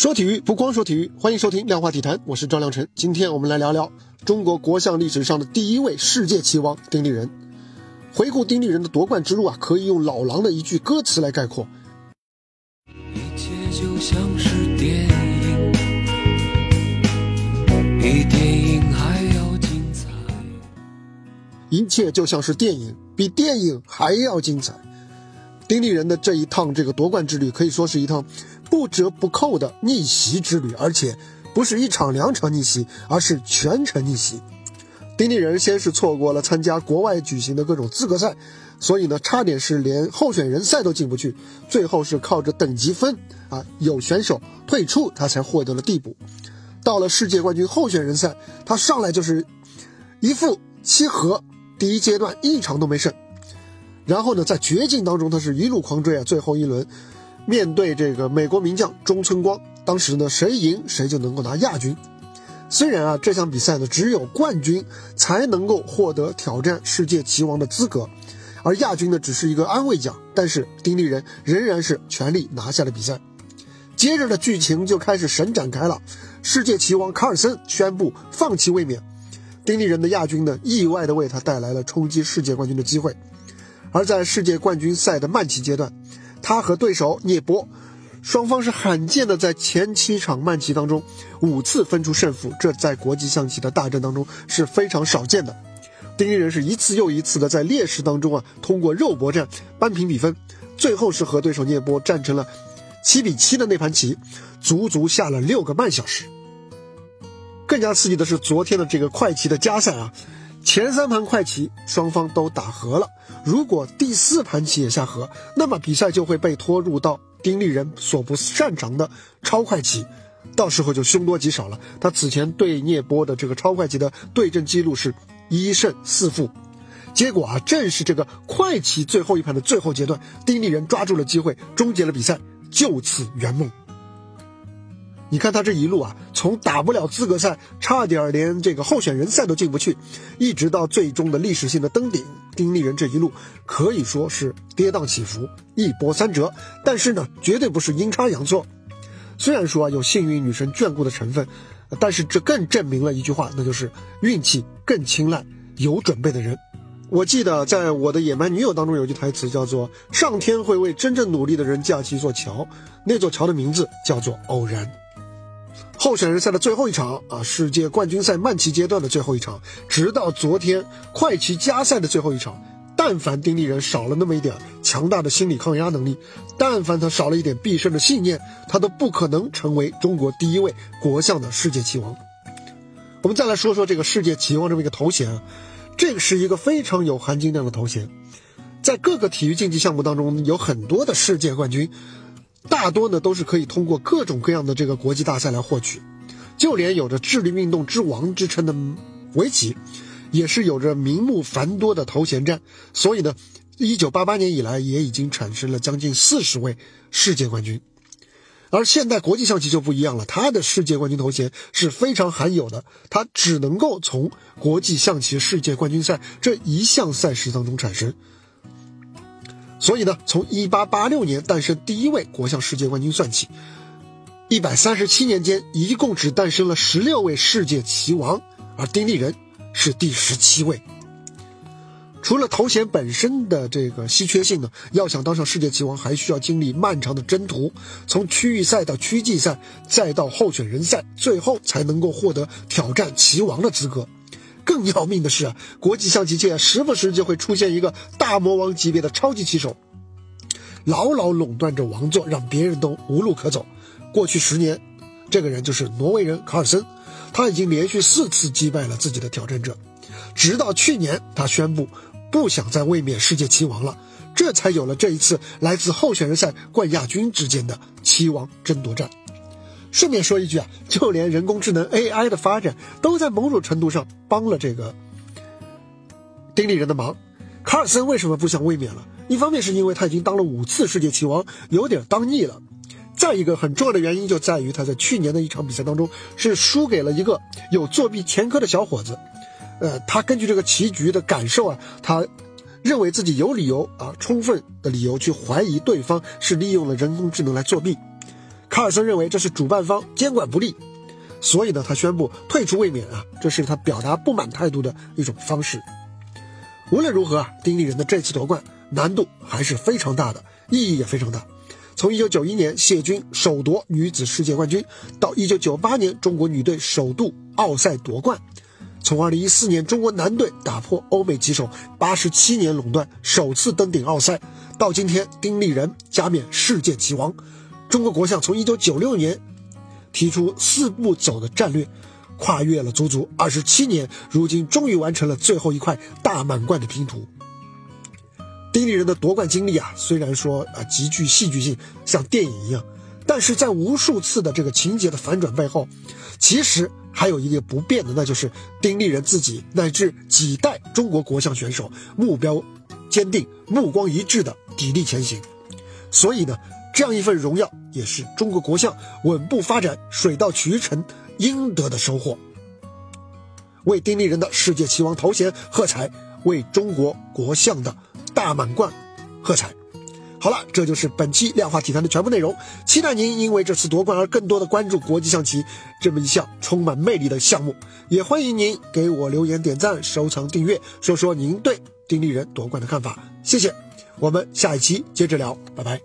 说体育不光说体育，欢迎收听量化体坛，我是张亮晨。今天我们来聊聊中国国象历史上的第一位世界棋王丁立人。回顾丁立人的夺冠之路啊，可以用老狼的一句歌词来概括：一切就像是电影，比电影还要精彩。一切就像是电影，比电影还要精彩。丁立人的这一趟这个夺冠之旅，可以说是一趟不折不扣的逆袭之旅，而且不是一场两场逆袭，而是全程逆袭。丁立人先是错过了参加国外举行的各种资格赛，所以呢，差点是连候选人赛都进不去，最后是靠着等级分啊，有选手退出，他才获得了递补。到了世界冠军候选人赛，他上来就是一负七和，第一阶段一场都没胜。然后呢，在绝境当中，他是一路狂追啊！最后一轮，面对这个美国名将中村光，当时呢，谁赢谁就能够拿亚军。虽然啊，这项比赛呢，只有冠军才能够获得挑战世界棋王的资格，而亚军呢，只是一个安慰奖。但是丁立人仍然是全力拿下了比赛。接着的剧情就开始神展开了，世界棋王卡尔森宣布放弃卫冕，丁立人的亚军呢，意外的为他带来了冲击世界冠军的机会。而在世界冠军赛的慢棋阶段，他和对手聂波，双方是罕见的在前七场慢棋当中五次分出胜负，这在国际象棋的大战当中是非常少见的。丁立人是一次又一次的在劣势当中啊，通过肉搏战扳平比分，最后是和对手聂波战成了七比七的那盘棋，足足下了六个半小时。更加刺激的是昨天的这个快棋的加赛啊。前三盘快棋双方都打和了，如果第四盘棋也下和，那么比赛就会被拖入到丁立人所不擅长的超快棋，到时候就凶多吉少了。他此前对聂波的这个超快棋的对阵记录是一胜四负，结果啊，正是这个快棋最后一盘的最后阶段，丁立人抓住了机会，终结了比赛，就此圆梦。你看他这一路啊，从打不了资格赛，差点连这个候选人赛都进不去，一直到最终的历史性的登顶，丁立人这一路可以说是跌宕起伏，一波三折。但是呢，绝对不是阴差阳错。虽然说啊有幸运女神眷顾的成分，但是这更证明了一句话，那就是运气更青睐有准备的人。我记得在我的野蛮女友当中有句台词叫做“上天会为真正努力的人架起一座桥”，那座桥的名字叫做偶然。候选人赛的最后一场啊，世界冠军赛慢棋阶段的最后一场，直到昨天快棋加赛的最后一场，但凡丁立人少了那么一点强大的心理抗压能力，但凡他少了一点必胜的信念，他都不可能成为中国第一位国象的世界棋王。我们再来说说这个世界棋王这么一个头衔啊，这个是一个非常有含金量的头衔，在各个体育竞技项目当中有很多的世界冠军。大多呢都是可以通过各种各样的这个国际大赛来获取，就连有着智力运动之王之称的围棋，也是有着名目繁多的头衔战。所以呢，一九八八年以来也已经产生了将近四十位世界冠军。而现代国际象棋就不一样了，它的世界冠军头衔是非常罕有的，它只能够从国际象棋世界冠军赛这一项赛事当中产生。所以呢，从一八八六年诞生第一位国象世界冠军算起，一百三十七年间一共只诞生了十六位世界棋王，而丁立人是第十七位。除了头衔本身的这个稀缺性呢，要想当上世界棋王，还需要经历漫长的征途，从区域赛到区际赛，再到候选人赛，最后才能够获得挑战棋王的资格。更要命的是，国际象棋界时不时就会出现一个大魔王级别的超级棋手，牢牢垄断着王座，让别人都无路可走。过去十年，这个人就是挪威人卡尔森，他已经连续四次击败了自己的挑战者，直到去年他宣布不想再卫冕世界棋王了，这才有了这一次来自候选人赛冠亚军之间的棋王争夺战。顺便说一句啊，就连人工智能 AI 的发展，都在某种程度上帮了这个丁立人的忙。卡尔森为什么不想卫冕了？一方面是因为他已经当了五次世界棋王，有点当腻了；再一个很重要的原因就在于他在去年的一场比赛当中是输给了一个有作弊前科的小伙子。呃，他根据这个棋局的感受啊，他认为自己有理由啊，充分的理由去怀疑对方是利用了人工智能来作弊。卡尔森认为这是主办方监管不力，所以呢，他宣布退出卫冕啊，这是他表达不满态度的一种方式。无论如何啊，丁立人的这次夺冠难度还是非常大的，意义也非常大。从1991年谢军首夺女子世界冠军，到1998年中国女队首度奥赛夺冠，从2014年中国男队打破欧美棋手87年垄断，首次登顶奥赛，到今天丁立人加冕世界棋王，中国国象从1996年提出四步走的战略，跨越了足足27年，如今终于完成了最后一块大满贯的拼图。丁立人的夺冠经历啊，虽然说啊极具戏剧性，像电影一样，但是在无数次的这个情节的反转背后，其实还有一个不变的，那就是丁立人自己乃至几代中国国象选手目标坚定、目光一致的砥砺前行。所以呢，这样一份荣耀也是中国国象稳步发展、水到渠成应得的收获。为丁立人的世界棋王头衔喝彩，为中国国象的。大满贯，喝彩！好了，这就是本期量化体坛的全部内容。期待您因为这次夺冠而更多的关注国际象棋这么一项充满魅力的项目。也欢迎您给我留言、点赞、收藏、订阅，说说您对丁立人夺冠的看法。谢谢，我们下一期接着聊，拜拜。